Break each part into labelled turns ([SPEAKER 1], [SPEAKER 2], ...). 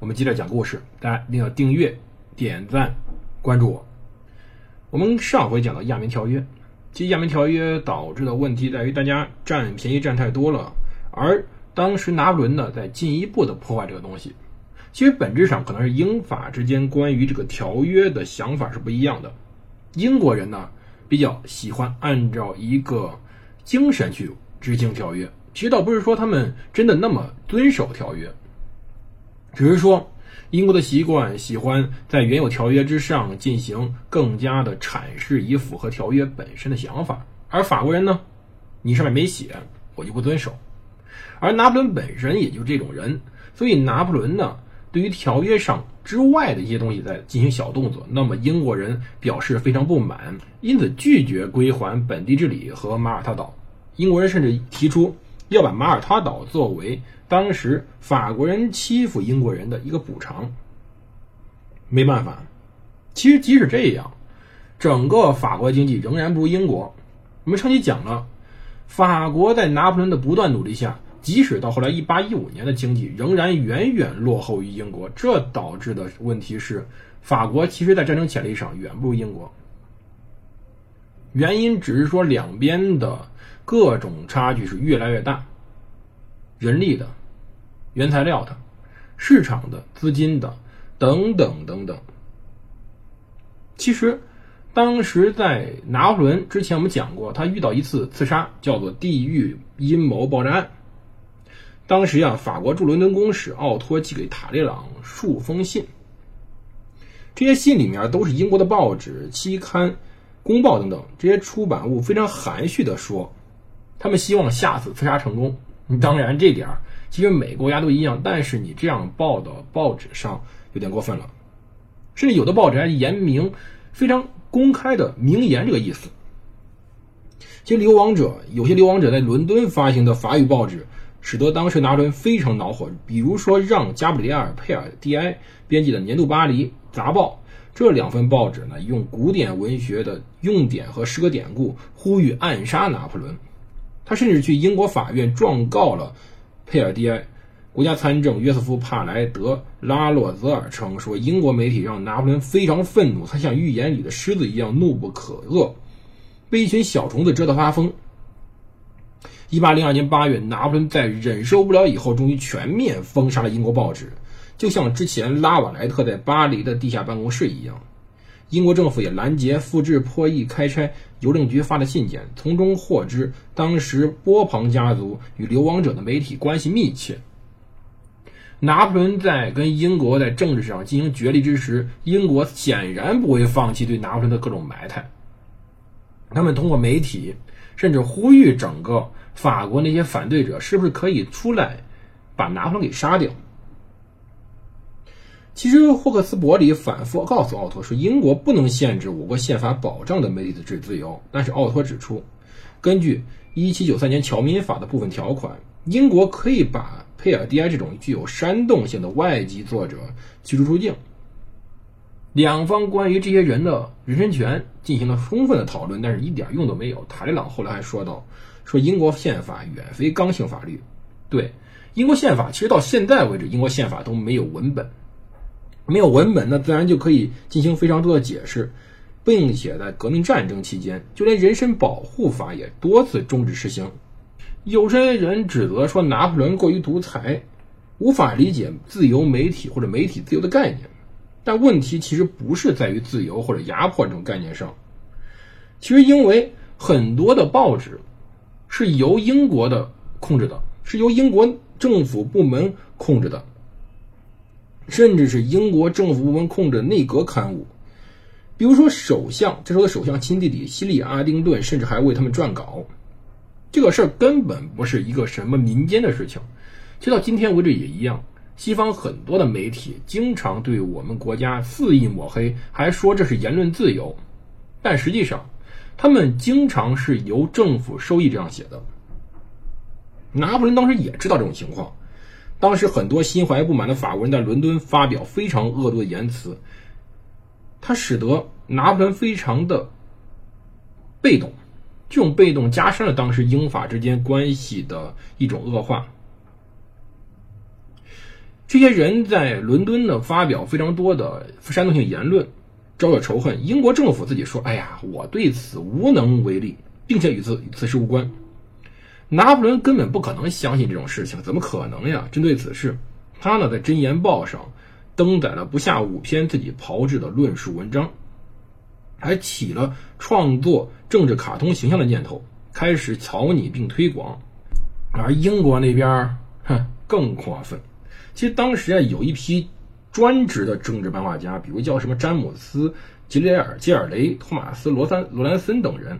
[SPEAKER 1] 我们接着讲故事，大家一定要订阅、点赞、关注我。我们上回讲到亚眠条约，其实亚眠条约导致的问题在于大家占便宜占太多了。而当时拿破仑呢，在进一步的破坏这个东西。其实本质上可能是英法之间关于这个条约的想法是不一样的。英国人呢比较喜欢按照一个精神去执行条约，其实倒不是说他们真的那么遵守条约，只是说英国的习惯喜欢在原有条约之上进行更加的阐释，以符合条约本身的想法。而法国人呢，你上面没写，我就不遵守。而拿破仑本身也就这种人，所以拿破仑呢，对于条约上之外的一些东西在进行小动作，那么英国人表示非常不满，因此拒绝归还本地治理和马耳他岛。英国人甚至提出要把马耳他岛作为当时法国人欺负英国人的一个补偿。没办法，其实即使这样，整个法国经济仍然不如英国。我们上期讲了，法国在拿破仑的不断努力下。即使到后来一八一五年的经济仍然远远落后于英国，这导致的问题是，法国其实在战争潜力上远不如英国。原因只是说两边的各种差距是越来越大，人力的、原材料的、市场的、资金的等等等等。其实，当时在拿破仑之前，我们讲过，他遇到一次刺杀，叫做“地狱阴谋爆炸案”。当时呀，法国驻伦敦公使奥托寄给塔列朗数封信，这些信里面都是英国的报纸、期刊、公报等等这些出版物非常含蓄的说，他们希望下次刺杀成功。当然，这点其实每个国家都一样，但是你这样报的报纸上有点过分了，甚至有的报纸还言明非常公开的明言这个意思。其实流亡者有些流亡者在伦敦发行的法语报纸。使得当时拿破仑非常恼火，比如说让加布里埃尔·佩尔蒂埃编辑的《年度巴黎杂报》这两份报纸呢，用古典文学的用典和诗歌典故呼吁暗杀拿破仑。他甚至去英国法院状告了佩尔蒂埃。国家参政约瑟夫·帕莱德·拉洛泽尔称说，英国媒体让拿破仑非常愤怒，他像寓言里的狮子一样怒不可遏，被一群小虫子蛰得发疯。一八零二年八月，拿破仑在忍受不了以后，终于全面封杀了英国报纸，就像之前拉瓦莱特在巴黎的地下办公室一样。英国政府也拦截、复制、破译、开拆邮政局发的信件，从中获知当时波旁家族与流亡者的媒体关系密切。拿破仑在跟英国在政治上进行角力之时，英国显然不会放弃对拿破仑的各种埋汰。他们通过媒体，甚至呼吁整个。法国那些反对者是不是可以出来把拿破仑给杀掉？其实霍克斯伯里反复告诉奥托说，英国不能限制我国宪法保障的媒体的自自由。但是奥托指出，根据1793年侨民法的部分条款，英国可以把佩尔迪埃这种具有煽动性的外籍作者驱逐出境。两方关于这些人的人身权进行了充分的讨论，但是一点用都没有。塔利朗后来还说到。说英国宪法远非刚性法律，对英国宪法，其实到现在为止，英国宪法都没有文本，没有文本，那自然就可以进行非常多的解释，并且在革命战争期间，就连人身保护法也多次终止实行。有些人指责说拿破仑过于独裁，无法理解自由媒体或者媒体自由的概念，但问题其实不是在于自由或者压迫这种概念上，其实因为很多的报纸。是由英国的控制的，是由英国政府部门控制的，甚至是英国政府部门控制的内阁刊物。比如说，首相这时候的首相亲弟弟希利·阿丁顿，甚至还为他们撰稿。这个事儿根本不是一个什么民间的事情，其实到今天为止也一样。西方很多的媒体经常对我们国家肆意抹黑，还说这是言论自由，但实际上，他们经常是由政府收益这样写的。拿破仑当时也知道这种情况，当时很多心怀不满的法国人在伦敦发表非常恶毒的言辞，他使得拿破仑非常的被动，这种被动加深了当时英法之间关系的一种恶化。这些人在伦敦呢发表非常多的煽动性言论，招惹仇恨。英国政府自己说：“哎呀，我对此无能为力，并且与此与此事无关。”拿破仑根本不可能相信这种事情，怎么可能呀？针对此事，他呢在《箴言报》上登载了不下五篇自己炮制的论述文章，还起了创作政治卡通形象的念头，开始草拟并推广。而英国那边，哼，更过分。其实当时啊，有一批专职的政治漫画家，比如叫什么詹姆斯·吉雷尔、吉尔雷、托马斯·罗三、罗兰森等人。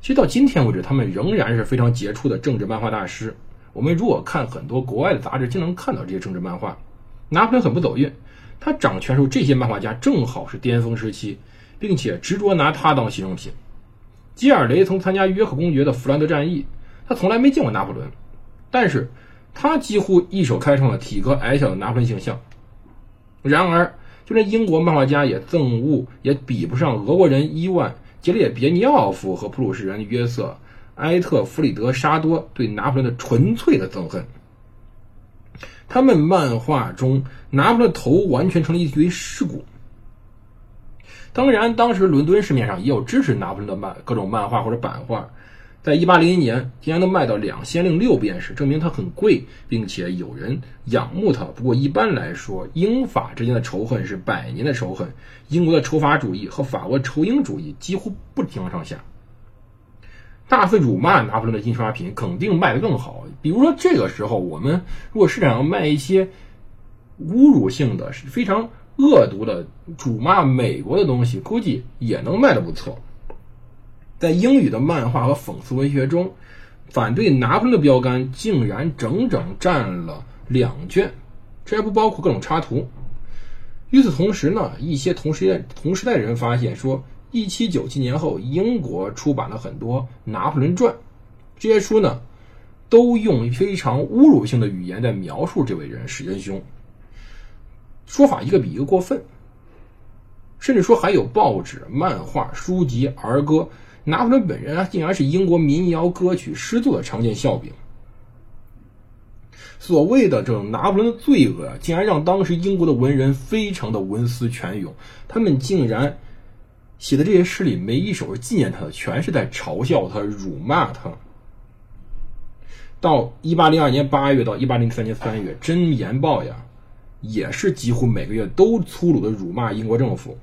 [SPEAKER 1] 其实到今天为止，他们仍然是非常杰出的政治漫画大师。我们如果看很多国外的杂志，就能看到这些政治漫画。拿破仑很不走运，他掌权时候，这些漫画家正好是巅峰时期，并且执着拿他当牺牲品。吉尔雷曾参加约克公爵的弗兰德战役，他从来没见过拿破仑，但是。他几乎一手开创了体格矮小的拿破仑形象。然而，就连英国漫画家也憎恶，也比不上俄国人伊万·杰列别尼奥夫和普鲁士人约瑟·埃特弗里德·沙多对拿破仑的纯粹的憎恨。他们漫画中拿破仑头完全成了一堆尸骨。当然，当时伦敦市面上也有支持拿破仑的漫各种漫画或者版画。在一八零一年，竟然能卖到两千零六便士，证明它很贵，并且有人仰慕它。不过一般来说，英法之间的仇恨是百年的仇恨，英国的仇法主义和法国仇英主义几乎不相上下。大肆辱骂拿破仑的印刷品肯定卖得更好。比如说这个时候，我们如果市场上卖一些侮辱性的、是非常恶毒的辱骂美国的东西，估计也能卖得不错。在英语的漫画和讽刺文学中，反对拿破仑的标杆竟然整整占了两卷，这还不包括各种插图。与此同时呢，一些同时代同时代人发现说，一七九七年后，英国出版了很多《拿破仑传》，这些书呢，都用非常侮辱性的语言在描述这位人史真凶，说法一个比一个过分，甚至说还有报纸、漫画、书籍、儿歌。拿破仑本人啊，竟然是英国民谣歌曲诗作的常见笑柄。所谓的这种拿破仑的罪恶啊，竟然让当时英国的文人非常的文思泉涌。他们竟然写的这些诗里，每一首是纪念他的，全是在嘲笑他、辱骂他。到一八零二年八月到一八零三年三月，《真言报》呀，也是几乎每个月都粗鲁的辱骂英国政府，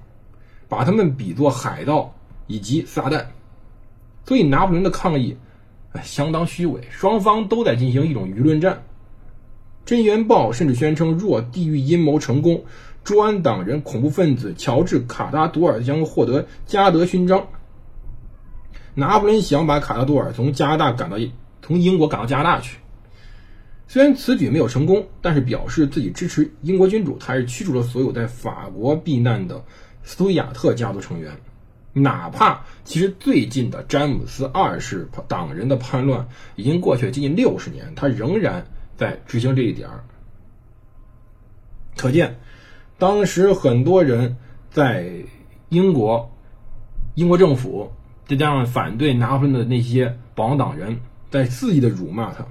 [SPEAKER 1] 把他们比作海盗以及撒旦。所以拿破仑的抗议，哎，相当虚伪，双方都在进行一种舆论战。《真言报》甚至宣称，若地狱阴谋成功，朱安党人恐怖分子乔治·卡达多尔将获得加德勋章。拿破仑想把卡达多尔从加拿大赶到从英国赶到加拿大去。虽然此举没有成功，但是表示自己支持英国君主，他还是驱逐了所有在法国避难的斯图亚特家族成员。哪怕其实最近的詹姆斯二世党人的叛乱已经过去了接近六十年，他仍然在执行这一点儿。可见，当时很多人在英国，英国政府再加上反对拿破仑的那些保王党人，在肆意的辱骂他，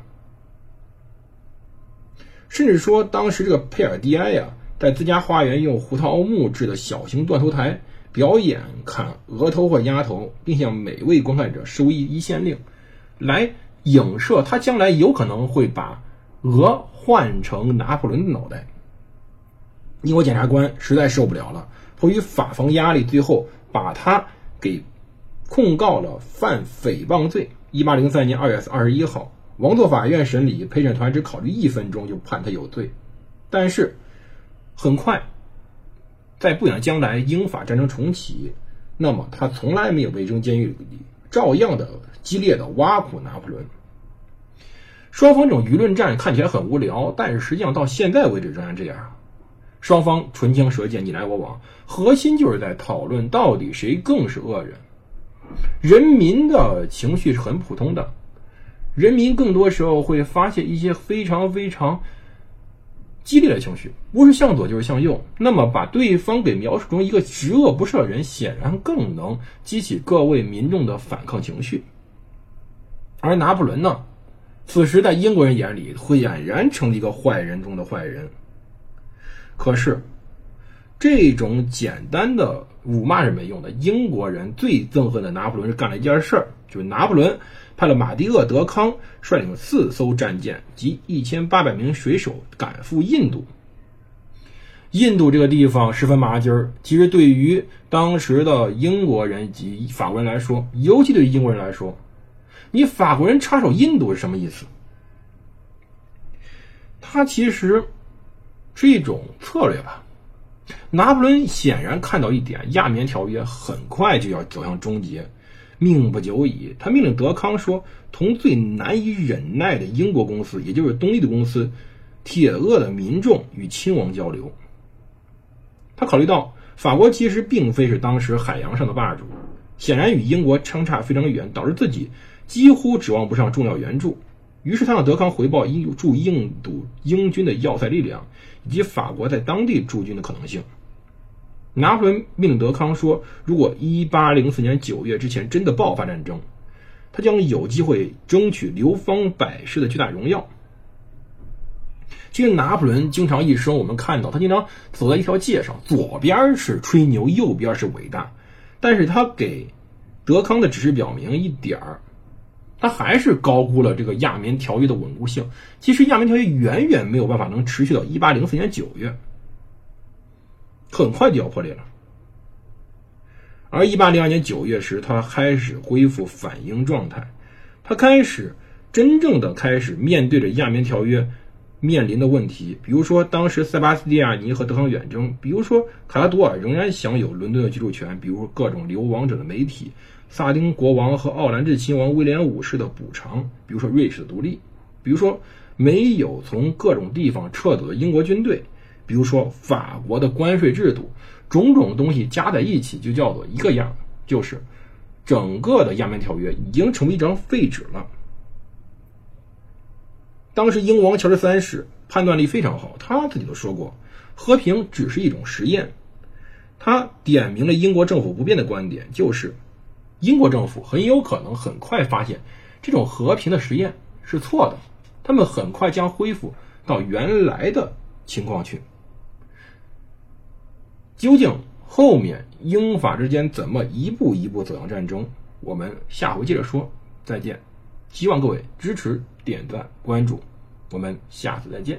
[SPEAKER 1] 甚至说当时这个佩尔蒂埃呀，在自家花园用胡桃木制的小型断头台。表演砍额头或鸭头，并向每位观看者收一一县令，来影射他将来有可能会把鹅换成拿破仑的脑袋。英国检察官实在受不了了，迫于法方压力，最后把他给控告了犯诽谤罪。一八零三年二月二十一号，王座法院审理，陪审团只考虑一分钟就判他有罪，但是很快。在不远将来，英法战争重启，那么他从来没有被扔监狱里，照样的激烈的挖苦拿破仑。双方这种舆论战看起来很无聊，但是实际上到现在为止仍然这样。双方唇枪舌剑，你来我往，核心就是在讨论到底谁更是恶人。人民的情绪是很普通的，人民更多时候会发泄一些非常非常激烈的情绪，不是向左就是向右。那么把对方给描述成一个十恶不赦的人，显然更能激起各位民众的反抗情绪。而拿破仑呢，此时在英国人眼里，会俨然成了一个坏人中的坏人。可是，这种简单的辱骂是没用的。英国人最憎恨的拿破仑是干了一件事儿，就是拿破仑派了马蒂厄·德康率领四艘战舰及一千八百名水手赶赴印度。印度这个地方十分麻筋儿，其实对于当时的英国人及法国人来说，尤其对于英国人来说，你法国人插手印度是什么意思？他其实。是一种策略吧。拿破仑显然看到一点，亚棉条约很快就要走向终结，命不久矣。他命令德康说，同最难以忍耐的英国公司，也就是东印度公司，铁鳄的民众与亲王交流。他考虑到法国其实并非是当时海洋上的霸主，显然与英国相差非常远，导致自己几乎指望不上重要援助。于是他向德康回报印驻印度英军的要塞力量。以及法国在当地驻军的可能性。拿破仑命德康说：“如果1804年9月之前真的爆发战争，他将有机会争取流芳百世的巨大荣耀。”其实拿破仑经常一生，我们看到他经常走在一条街上，左边是吹牛，右边是伟大。但是他给德康的指示表明一点儿。他还是高估了这个亚棉条约的稳固性。其实亚棉条约远远没有办法能持续到一八零四年九月，很快就要破裂了。而一八零二年九月时，他开始恢复反应状态，他开始真正的开始面对着亚棉条约面临的问题，比如说当时塞巴斯蒂亚尼和德康远征，比如说卡拉多尔仍然享有伦敦的居住权，比如各种流亡者的媒体。萨丁国王和奥兰治亲王威廉五世的补偿，比如说瑞士的独立，比如说没有从各种地方撤走的英国军队，比如说法国的关税制度，种种东西加在一起就叫做一个样，就是整个的亚棉条约已经成为一张废纸了。当时英王乔治三世判断力非常好，他自己都说过，和平只是一种实验。他点明了英国政府不变的观点，就是。英国政府很有可能很快发现，这种和平的实验是错的，他们很快将恢复到原来的情况去。究竟后面英法之间怎么一步一步走向战争？我们下回接着说。再见，希望各位支持、点赞、关注，我们下次再见。